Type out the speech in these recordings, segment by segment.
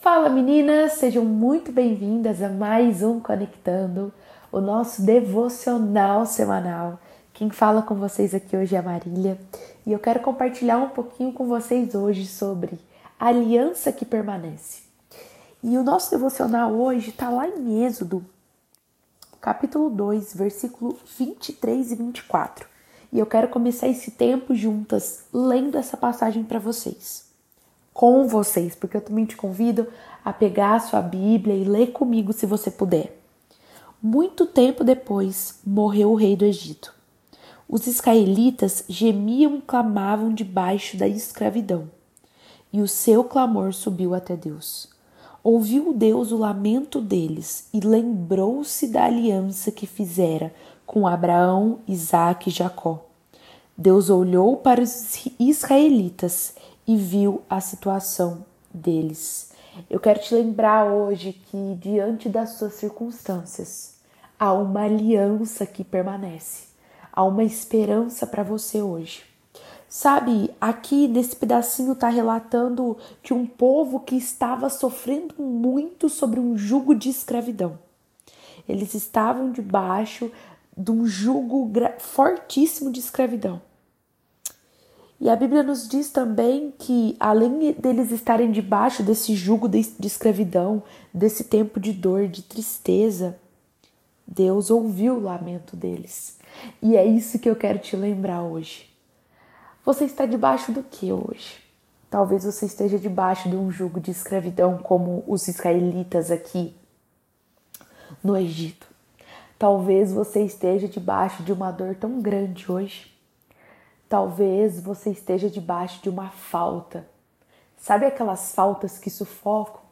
Fala meninas, sejam muito bem-vindas a mais um Conectando, o nosso devocional semanal. Quem fala com vocês aqui hoje é a Marília e eu quero compartilhar um pouquinho com vocês hoje sobre a aliança que permanece. E o nosso devocional hoje está lá em Êxodo, capítulo 2, versículo 23 e 24. E eu quero começar esse tempo juntas lendo essa passagem para vocês com vocês, porque eu também te convido a pegar a sua Bíblia e ler comigo se você puder. Muito tempo depois, morreu o rei do Egito. Os israelitas gemiam e clamavam debaixo da escravidão, e o seu clamor subiu até Deus. Ouviu Deus o lamento deles e lembrou-se da aliança que fizera com Abraão, Isaque e Jacó. Deus olhou para os israelitas e viu a situação deles. Eu quero te lembrar hoje que, diante das suas circunstâncias, há uma aliança que permanece, há uma esperança para você hoje. Sabe, aqui nesse pedacinho está relatando de um povo que estava sofrendo muito sobre um jugo de escravidão. Eles estavam debaixo de um jugo fortíssimo de escravidão. E a Bíblia nos diz também que, além deles estarem debaixo desse jugo de, escravidão, desse tempo de dor, de tristeza, Deus ouviu o lamento deles. E é isso que eu quero te lembrar hoje. Você está debaixo do que hoje? Talvez você esteja debaixo de um jugo de escravidão, como os israelitas aqui no Egito. Talvez você esteja debaixo de uma dor tão grande hoje Talvez você esteja debaixo de uma falta. Sabe aquelas faltas que sufocam?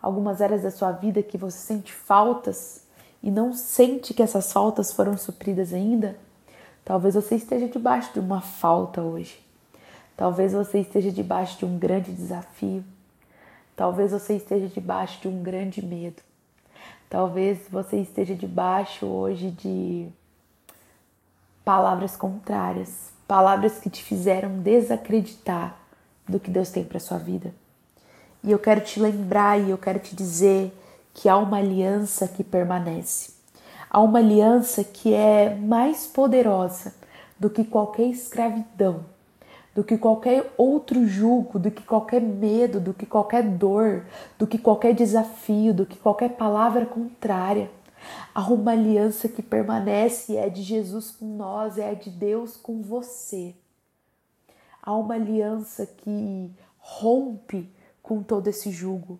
Algumas áreas da sua vida que você sente faltas e não sente que essas faltas foram supridas ainda? Talvez você esteja debaixo de uma falta hoje. Talvez você esteja debaixo de um grande desafio. Talvez você esteja debaixo de um grande medo. Talvez você esteja debaixo hoje de palavras contrárias, palavras que te fizeram desacreditar do que Deus tem para sua vida. E eu quero te lembrar e eu quero te dizer que há uma aliança que permanece. Há uma aliança que é mais poderosa do que qualquer escravidão, do que qualquer outro jugo, do que qualquer medo, do que qualquer dor, do que qualquer desafio, do que qualquer palavra contrária. Há uma aliança que permanece, é de Jesus com nós, é de Deus com você. Há uma aliança que rompe com todo esse jugo,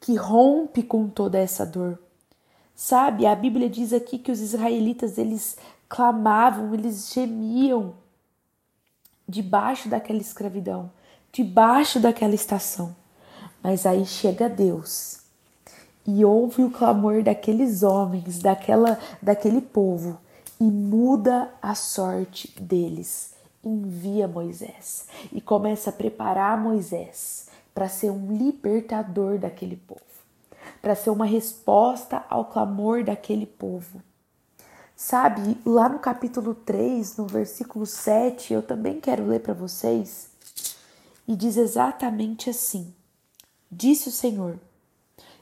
que rompe com toda essa dor. Sabe, a Bíblia diz aqui que os israelitas eles clamavam, eles gemiam debaixo daquela escravidão, debaixo daquela estação. Mas aí chega Deus e ouve o clamor daqueles homens, daquela, daquele povo e muda a sorte deles. Envia Moisés e começa a preparar Moisés para ser um libertador daquele povo, para ser uma resposta ao clamor daquele povo. Sabe, lá no capítulo 3, no versículo 7, eu também quero ler para vocês, e diz exatamente assim: Disse o Senhor: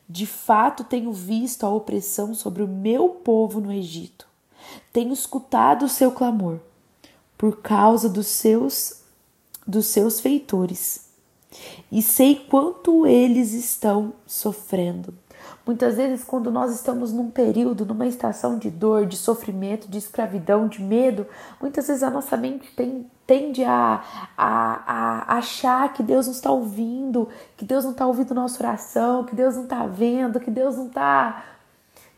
de fato tenho visto a opressão sobre o meu povo no Egito. Tenho escutado o seu clamor por causa dos seus dos seus feitores. E sei quanto eles estão sofrendo. Muitas vezes, quando nós estamos num período, numa estação de dor, de sofrimento, de escravidão, de medo, muitas vezes a nossa mente tem, tende a, a, a achar que Deus não está ouvindo, que Deus não está ouvindo nossa oração, que Deus não está vendo, que Deus não está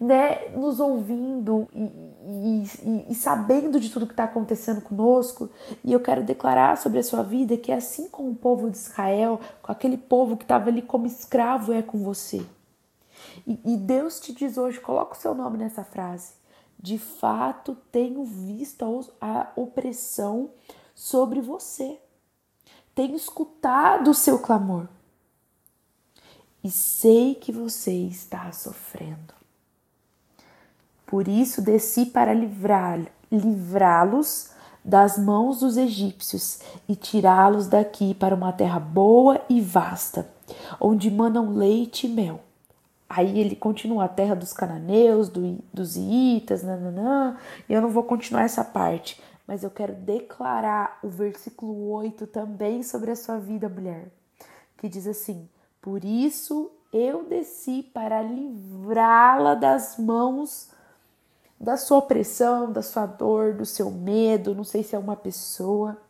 né, nos ouvindo e, e, e, sabendo de tudo que está acontecendo conosco. E eu quero declarar sobre a sua vida que, assim como o povo de Israel, com aquele povo que estava ali como escravo, é com você. E, e Deus te diz hoje, coloca o seu nome nessa frase. De fato, tenho visto a, opressão sobre você. Tenho escutado o seu clamor. E sei que você está sofrendo. Por isso desci para livrá-los das mãos dos egípcios e tirá-los daqui para uma terra boa e vasta onde manam leite e mel. Aí ele continua a terra dos cananeus, do, dos iitas, nananã, e eu não vou continuar essa parte, mas eu quero declarar o versículo 8 também sobre a sua vida, mulher, que diz assim: Por isso eu desci para livrá-la das mãos da sua opressão, da sua dor, do seu medo, não sei se é uma pessoa,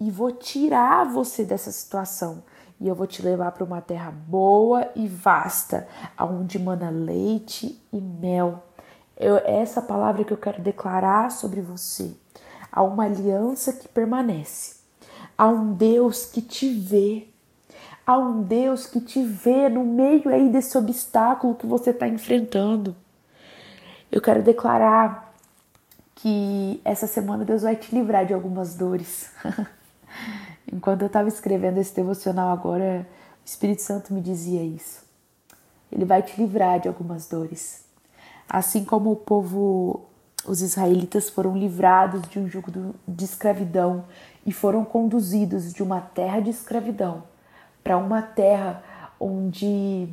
e vou tirar você dessa situação. E eu vou te levar para uma terra boa e vasta, aonde mana leite e mel. Eu, é essa palavra que eu quero declarar sobre você. Há uma aliança que permanece. Há um Deus que te vê. Há um Deus que te vê no meio aí desse obstáculo que você está enfrentando. Eu quero declarar que essa semana Deus vai te livrar de algumas dores. Enquanto eu estava escrevendo esse devocional agora, o Espírito Santo me dizia isso. Ele vai te livrar de algumas dores. Assim como o povo, os israelitas foram livrados de um jugo de escravidão e foram conduzidos de uma terra de escravidão para uma terra onde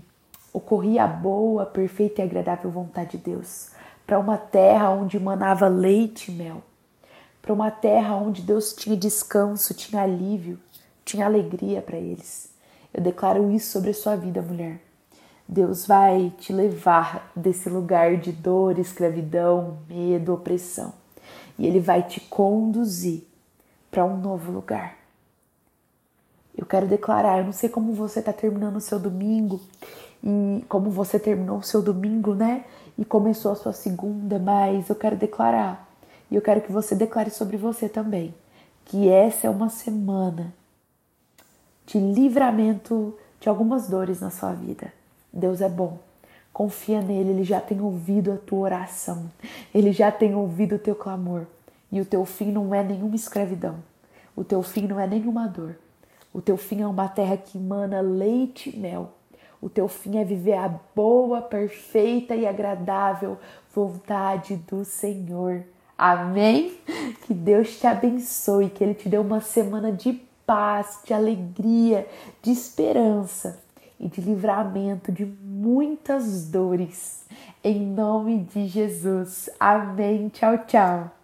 ocorria a boa, perfeita e agradável vontade de Deus para uma terra onde manava leite e mel, para uma terra onde Deus tinha descanso, tinha alívio, tinha alegria para eles. Eu declaro isso sobre a sua vida, mulher. Deus vai te levar desse lugar de dor, escravidão, medo, opressão. E Ele vai te conduzir para um novo lugar. Eu quero declarar, eu não sei como você está terminando o seu domingo e como você terminou o seu domingo, né? e começou a sua segunda, mas eu quero declarar e eu quero que você declare sobre você também que essa é uma semana de livramento de algumas dores na sua vida. Deus é bom. Confia nele, ele já tem ouvido a tua oração. Ele já tem ouvido o teu clamor. E o teu fim não é nenhuma escravidão. O teu fim não é nenhuma dor. O teu fim é uma terra que emana leite e mel. O teu fim é viver a boa, perfeita e agradável vontade do Senhor. Amém? Que Deus te abençoe, que Ele te dê uma semana de paz, de alegria, de esperança e de livramento de muitas dores. Em nome de Jesus. Amém. Tchau, tchau.